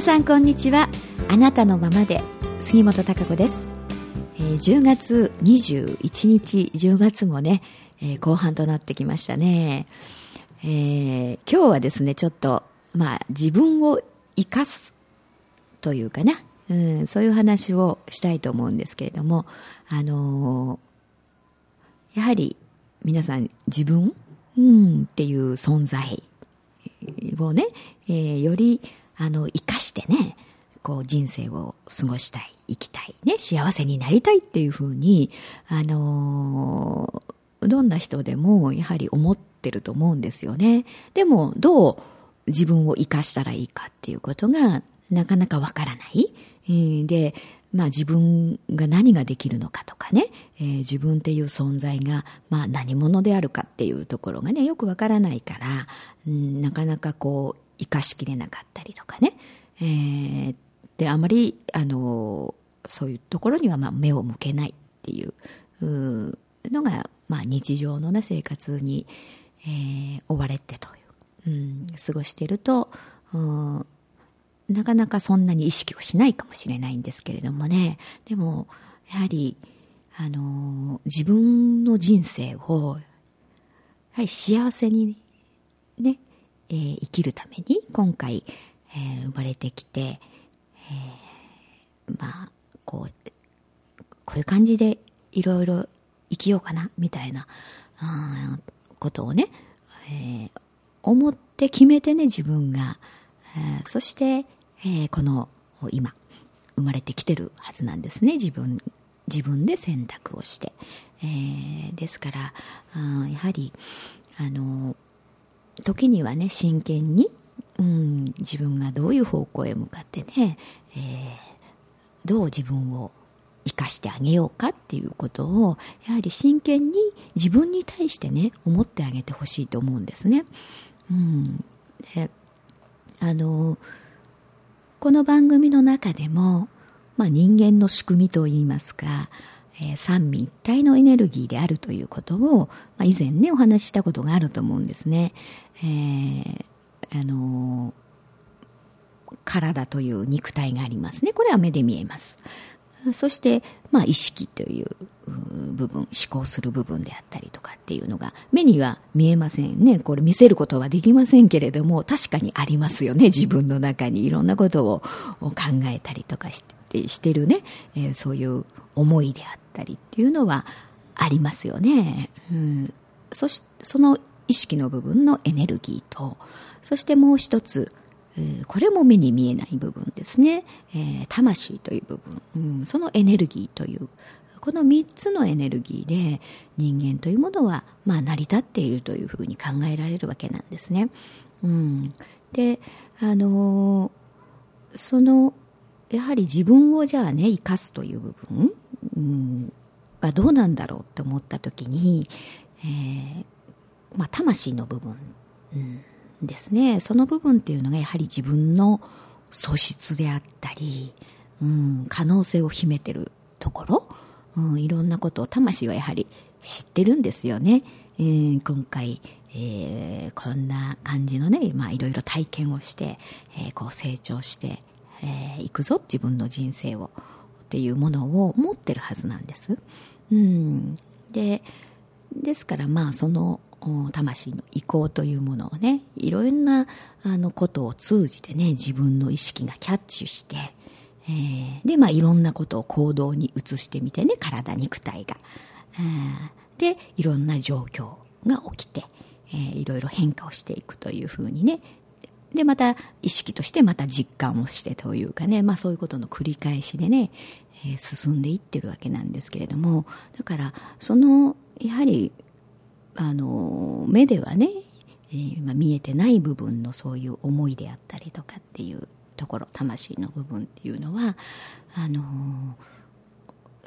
皆さんこんにちは。あなたのままで。杉本孝子です、えー、10月21日10月もね、えー、後半となってきましたね、えー、今日はですねちょっとまあ自分を生かすというかな、うん、そういう話をしたいと思うんですけれどもあのやはり皆さん自分、うん、っていう存在をね、えー、よりあの、生してね、こう人生を過ごしたい、生きたい、ね、幸せになりたいっていうふうに、あのー、どんな人でもやはり思ってると思うんですよね。でも、どう自分を生かしたらいいかっていうことがなかなかわからない。で、まあ自分が何ができるのかとかね、えー、自分っていう存在が、まあ何者であるかっていうところがね、よくわからないから、うん、なかなかこう、生かしきれなかったりとかね、えー、であまりあのそういうところにはまあ目を向けないっていうのが、まあ、日常の、ね、生活に、えー、追われてという、うん、過ごしてると、うん、なかなかそんなに意識をしないかもしれないんですけれどもね。でもやはりあの自分の人生をはり幸せにねえー、生きるために今回、えー、生まれてきて、えー、まあこうこういう感じでいろいろ生きようかなみたいなことをね、えー、思って決めてね自分が、えー、そして、えー、この今生まれてきてるはずなんですね自分自分で選択をして、えー、ですからあやはりあの時にはね真剣に、うん、自分がどういう方向へ向かってね、えー、どう自分を生かしてあげようかっていうことをやはり真剣に自分に対してね思ってあげてほしいと思うんですね。うん、であのこの番組の中でも、まあ、人間の仕組みといいますか、えー、三位一体のエネルギーであるということを、まあ、以前ねお話ししたことがあると思うんですね。えー、あの、体という肉体がありますね。これは目で見えます。そして、まあ、意識という部分、思考する部分であったりとかっていうのが、目には見えませんね。これ見せることはできませんけれども、確かにありますよね。自分の中にいろんなことを考えたりとかしてしてるね、えー、そういう思いであったりっていうのはありますよね。うん、そしその意識の部分のエネルギーと、そしてもう一つ、これも目に見えない部分ですね。魂という部分、そのエネルギーという、この三つのエネルギーで人間というものは、まあ、成り立っているというふうに考えられるわけなんですね。うん、で、あのー、その、やはり自分をじゃあね、生かすという部分、うん、はどうなんだろうって思った時に、えー、まあ、魂の部分、ですね。その部分っていうのがやはり自分の素質であったり、うん、可能性を秘めてるところ、うん、いろんなことを魂はやはり知ってるんですよね。えー、今回、えー、こんな感じのね、まあいろいろ体験をして、えー、こう成長して、えー、いくぞ自分の人生をっていうものを持ってるはずなんです。うん、で、ですからまあその魂の意向というものをねいろんなあのことを通じてね自分の意識がキャッチして、えー、でまあいろんなことを行動に移してみてね体肉体が、でいろんな状況が起きて、えー、いろいろ変化をしていくというふうにね。でまた意識としてまた実感をしてというかね、まあ、そういうことの繰り返しでね、えー、進んでいってるわけなんですけれども。だからそのやはりあの目ではね、えー、まあ、見えてない部分のそういう思いであったりとかっていうところ魂の部分っていうのはあの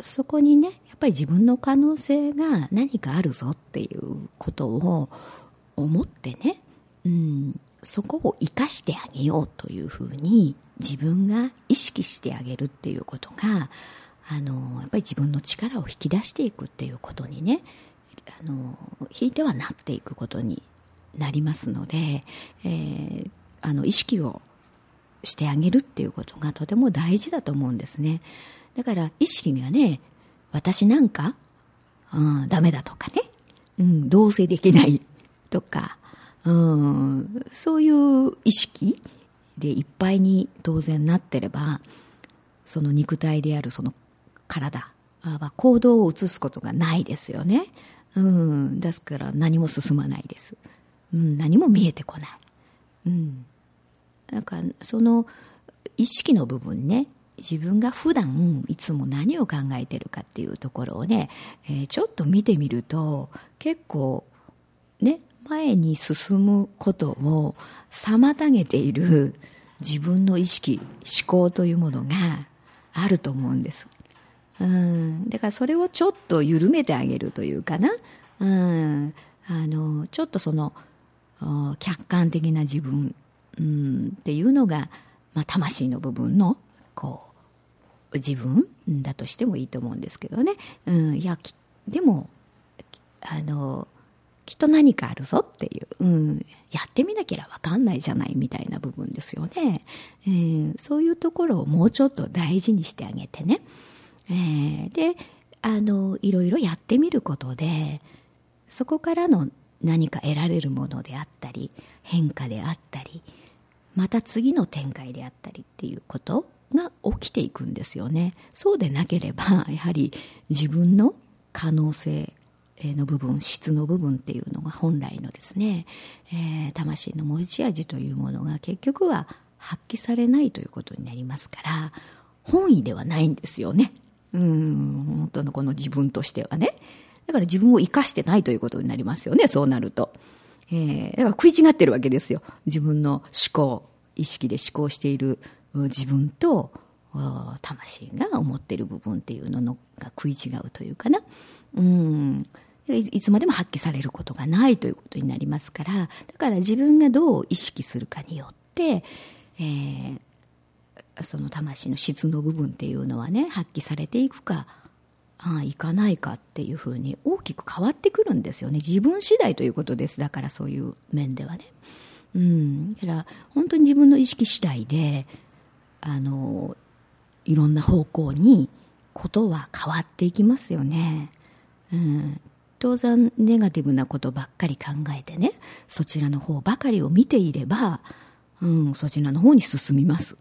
そこにねやっぱり自分の可能性が何かあるぞっていうことを思ってね、うん、そこを生かしてあげようというふうに自分が意識してあげるっていうことがあのやっぱり自分の力を引き出していくっていうことにねあの引いてはなっていくことになりますので、えー、あの意識をしてあげるっていうことがとても大事だと思うんですね。だから意識がね、私なんか、うん、ダメだとかね、うん、どうせできないとか、うん、そういう意識でいっぱいに当然なってれば、その肉体であるその体は行動を移すことがないですよね。うん、ですから何も進まないです。うん、何も見えてこない。うん。なんかその意識の部分ね、自分が普段いつも何を考えてるかっていうところをね、えー、ちょっと見てみると結構ね前に進むことを妨げている自分の意識思考というものがあると思うんですうん。だからそれをちょっと緩めてあげるというかな。うん。あのちょっとその客観的な自分、うん、っていうのが、まあ、魂の部分のこう自分だとしてもいいと思うんですけどね、うん、いやでもあのきっと何かあるぞっていう、うん、やってみなきゃわかんないじゃないみたいな部分ですよね、えー、そういうところをもうちょっと大事にしてあげてね、えー、であのいろいろやってみることでそこからの何か得られるものであったり変化であったりまた次の展開であったりっていうことが起きていくんですよね。そうでなければ やはり自分の可能性の部分質の部分っていうのが本来のですね、えー、魂の持ち味というものが結局は発揮されないということになりますから本意ではないんですよね。うん本当のこの自分としてはね。だから自分を生かしてないということになりますよねそうなると、えー、だから食い違ってるわけですよ。自分の思考意識で思考している自分と魂が思っている部分っていうののが食い違うというかな。うん。いつまでも発揮されることがないということになりますから。だから自分がどう意識するかによって、えー、その魂の質の部分っていうのはね発揮されていくかああいかないかっていうふうに大きく変わってくるんですよね。自分次第ということです。だからそういう面ではね。うん、だから本当に自分の意識次第であのいろんな方向にことは変わっていきますよね。うん、当然ネガティブなことばっかり考えてねそちらの方ばかりを見ていれば、うん、そちらの方に進みます、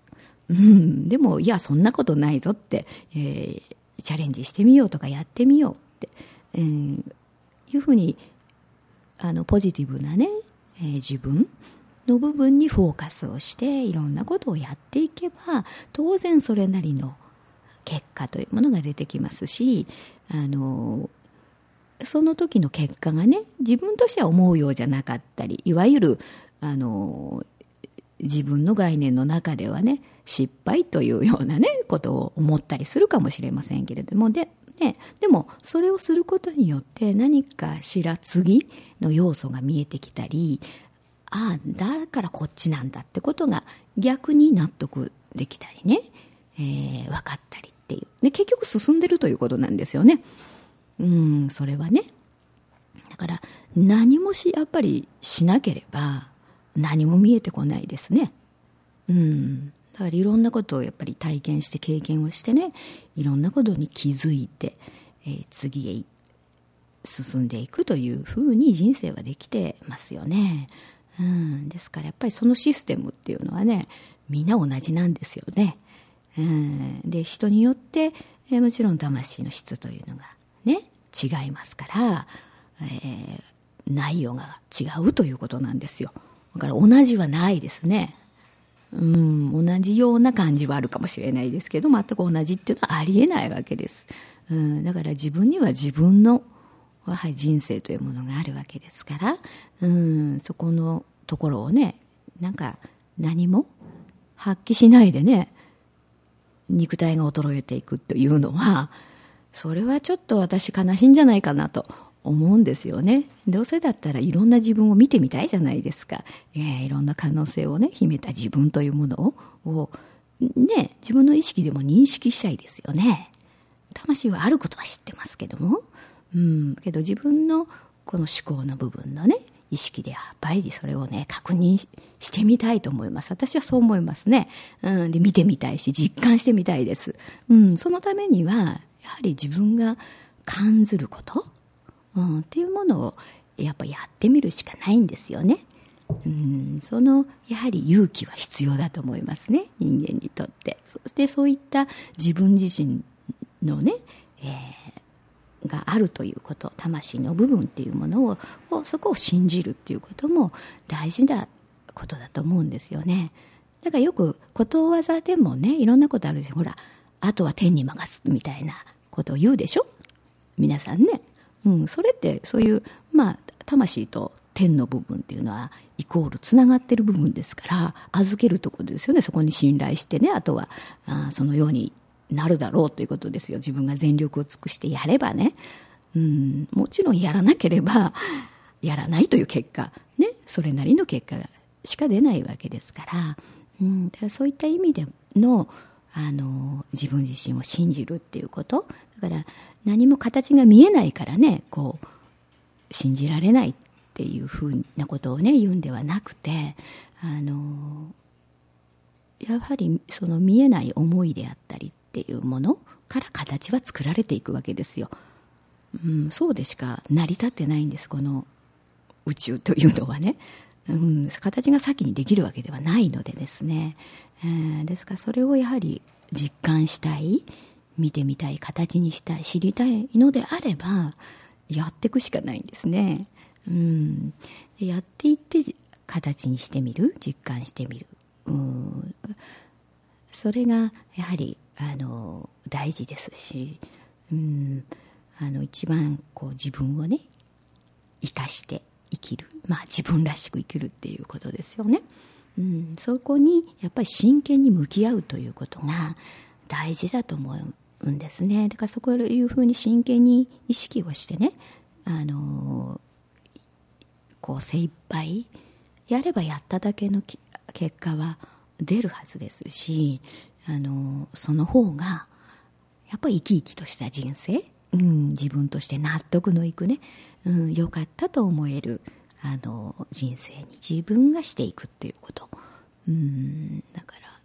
うん、でもいやそんなことないぞって、えー、チャレンジしてみようとかやってみようって、えー、いうふうにあのポジティブなね、えー、自分の部分にフォーカスをしていろんなことをやっていけば当然それなりの結果というものが出てきますしあのその時の結果がね自分としては思うようじゃなかったりいわゆるあの自分の概念の中ではね失敗というようなねことを思ったりするかもしれませんけれども。で,、ね、でもそれをすることによって何かしら次の要素が見えてきたりああだからこっちなんだってことが逆に納得できたりね、えー、分かったりっていう、ね、結局進んでるということなんですよね。うんそれはね。だから何もしやっぱりしなければ何も見えてこないですね。うん。だからいろんなことをやっぱり体験して経験をしてねいろんなことに気づいて、えー、次へ進んでいくというふうに人生はできてますよね、うん、ですからやっぱりそのシステムっていうのはねみんな同じなんですよね、うん、で人によって、えー、もちろん魂の質というのがね、違いますから、えー、内容が違うということなんですよ。だから同じはないですね。うん、同じような感じはあるかもしれないですけど、全く同じっていうのはありえないわけです。うん、だから自分には自分の、はい、人生というものがあるわけですから、うん、そこのところをね、なんか何も発揮しないでね、肉体が衰えていくというのは、それはちょっと私悲しいんじゃないかなと思うんですよね。どうせだったらいろんな自分を見てみたいじゃないですか。えー、いろんな可能性をね、秘めた自分というものを、をね、自分の意識でも認識したいですよね。魂はあることは知ってますけども。うん、けど自分のこの思考の部分のね、意識でやっぱりそれをね確認してみたいと思います私はそう思いますね、うん、で見てみたいし実感してみたいです、うん、そのためにはやはり自分が感ずること、うん、っていうものをやっぱやってみるしかないんですよね。うん。そのやはり勇気は必要だと思いますね。人間にとって。そしてそういった自分自身のね、えー、があるということ。魂の部分っていうものをそこを信じるっていうことも大事なことだと思うんですよね。だからよくことわざでもねいろんなことあるしほらあとは天に任すみたいなことを言うでしょ？皆さんね、うん、それってそういうまあ魂と天の部分っていうのはイコールつながってる部分ですから預けるとこですよね。そこに信頼してね。あとはあそのようになるだろうということですよ。自分が全力を尽くしてやればね、うん、もちろんやらなければやらないという結果。ね。それなりの結果しか出ないわけですから,、うん、だからそういった意味でのあの自分自身を信じるっていうことだから何も形が見えないからねこう信じられないっていうふうなことをね言うんではなくてあのやはりその見えない思いであったりっていうものから形は作られていくわけですよ。うん、そうでしか成り立ってないんですこの宇宙というのはね、うん、形が先にできるわけではないのでですね、えー、ですからそれをやはり実感したい見てみたい形にしたい知りたいのであればやっていくしかないんですね。うん、でやっていって形にしてみる実感してみる、うん、それがやはりあの大事ですし、うん、あの一番こう自分をね生かして生きる、まあ、自分らしく生きるっていうことですよね。うん、そこにやっぱり真剣に向き合うということが大事だと思うんですね。だからそこういうふうに真剣に意識をしてねあのこう精一杯やればやっただけの結果は出るはずですしあのその方がやっぱり生き生きとした人生、うん、自分として納得のいくね、うん、よかったと思えるあの人生に自分がしていくっていうこと、うん、だから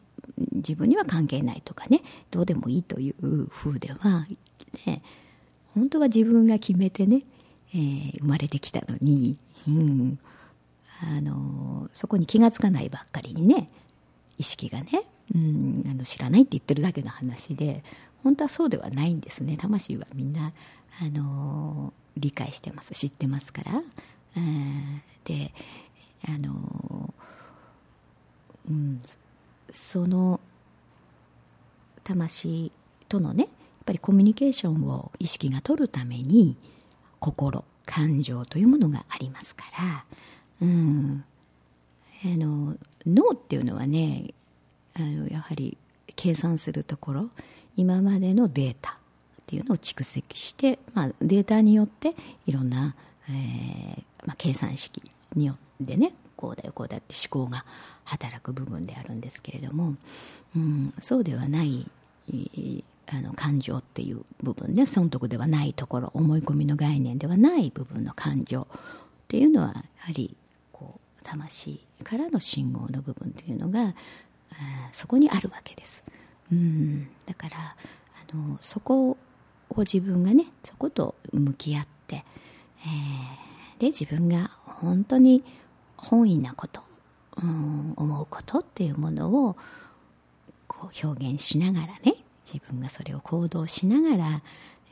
自分には関係ないとかねどうでもいいという風では、ね、本当は自分が決めてね、えー、生まれてきたのに、うん、あのそこに気が付かないばっかりにね意識がね、うん、あの知らないって言ってるだけの話で本当はそうではないんですね。魂はみんなあの理解してます知ってますから。であの、うん、その魂とのねやっぱりコミュニケーションを意識が取るために心感情というものがありますから、うん、あの脳っていうのはねあのやはり計算するところ今までのデータっていうのを蓄積して、まあ、データによっていろんな、えーまあ、計算式によってねこうだよこうだって思考が働く部分であるんですけれども、うん、そうではないあの感情っていう部分で損得ではないところ思い込みの概念ではない部分の感情っていうのはやはりこう魂からの信号の部分っていうのがそこにあるわけです。うん、だからあのそこを自分がねそこと向き合って、えー、で自分が本当に本意なこと、うん、思うことっていうものをこう表現しながらね自分がそれを行動しながら、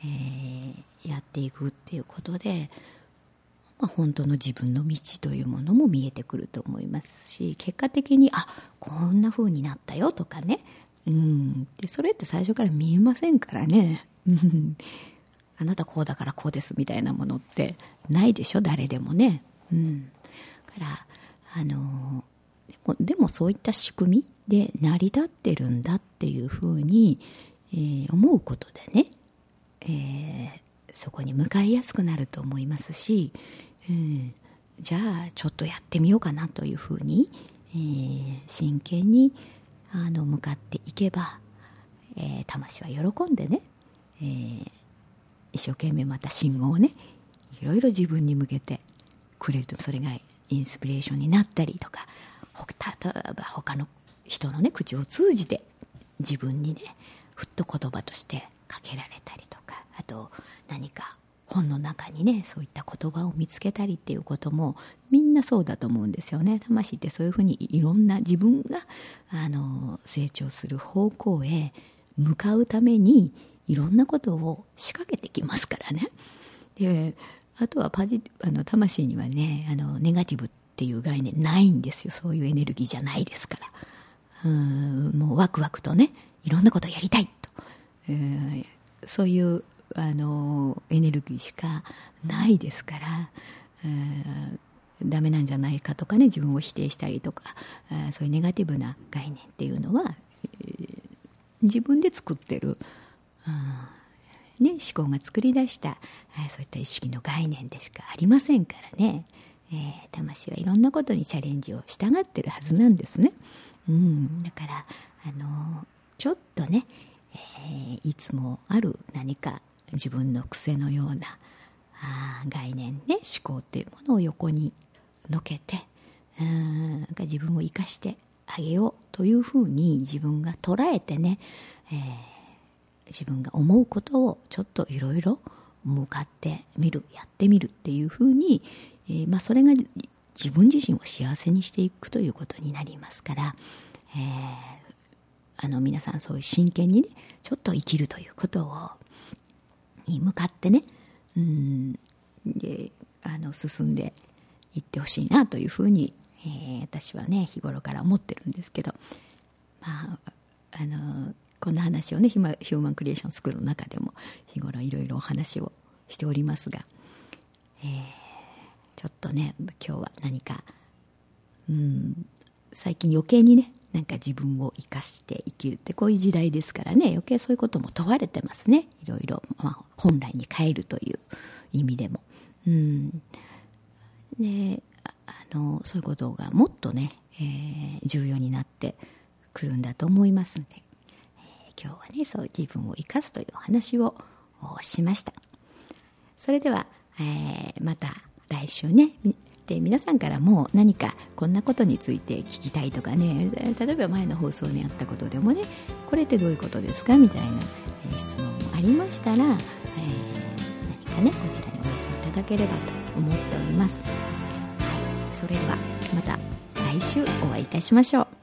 えー、やっていくっていうことで、まあ、本当の自分の道というものも見えてくると思いますし結果的にあこんな風になったよとかね、うん、でそれって最初から見えませんからね。あなたこうだからこうですみたいなものってないでしょ誰でもね。うん、からあのでもでもそういった仕組みで成り立ってるんだっていうふうに、えー、思うことでね、えー、そこに向かいやすくなると思いますし、うん、じゃあちょっとやってみようかなというふうに、えー、真剣にあの向かっていけば、えー、魂は喜んでね、えー、一生懸命また信号をねいろいろ自分に向けてくれるとそれがインスピレーションになったりとか例えば他の人のね口を通じて自分にねふっと言葉としてかけられたりとかあと何か本の中にねそういった言葉を見つけたりっていうこともみんなそうだと思うんですよね。魂ってそういうふうにいろんな自分があの成長する方向へ向かうためにいろんなことを仕掛けてきますからね。であとはパジあの魂にはねあのネガティブっていう概念ないんですよ。そういうエネルギーじゃないですから。うんもうワクワクとねいろんなことをやりたいと、えー、そういうあのエネルギーしかないですから、えー、ダメなんじゃないかとかね自分を否定したりとか、えー、そういうネガティブな概念っていうのは、えー、自分で作ってる、ね、思考が作り出した、そういった意識の概念でしかありませんからね、えー、魂はいろんなことにチャレンジをしたがってるはずなんですね。うん、だからあのちょっとね、えー、いつもある何か自分の癖のようなあ概念ね思考っていうものを横にのけてうんなんか自分を生かしてあげようというふうに自分が捉えてね、えー、自分が思うことをちょっといろいろ向かってみるやってみるっていうふうに、えー、まあ、それが自分自身を幸せにしていくということになりますから、えー、あの皆さんそういう真剣にねちょっと生きるということをに向かってねうんであの進んでいってほしいなというふうに、えー、私はね日頃から思ってるんですけどまああのこんな話をねヒューマンクリエーションスクールの中でも日頃いろいろお話をしておりますが、えー、ちょっとね今日は何かうん最近余計にねなんか自分を生かして生きるってこういう時代ですからね余計そういうことも問われてますねいろいろ、まあ、本来に変えるという意味でも。うんであのそういうことがもっとね、えー、重要になってくるんだと思いますので、ねそう自分を生かすというお話をしましたそれでは、えー、また来週ねで皆さんからも何かこんなことについて聞きたいとかね例えば前の放送にあったことでもねこれってどういうことですかみたいな、え質問もありましたら、えー、何かねこちらにお寄せいただければと思っております。はい、それではまた来週お会いいたしましょう。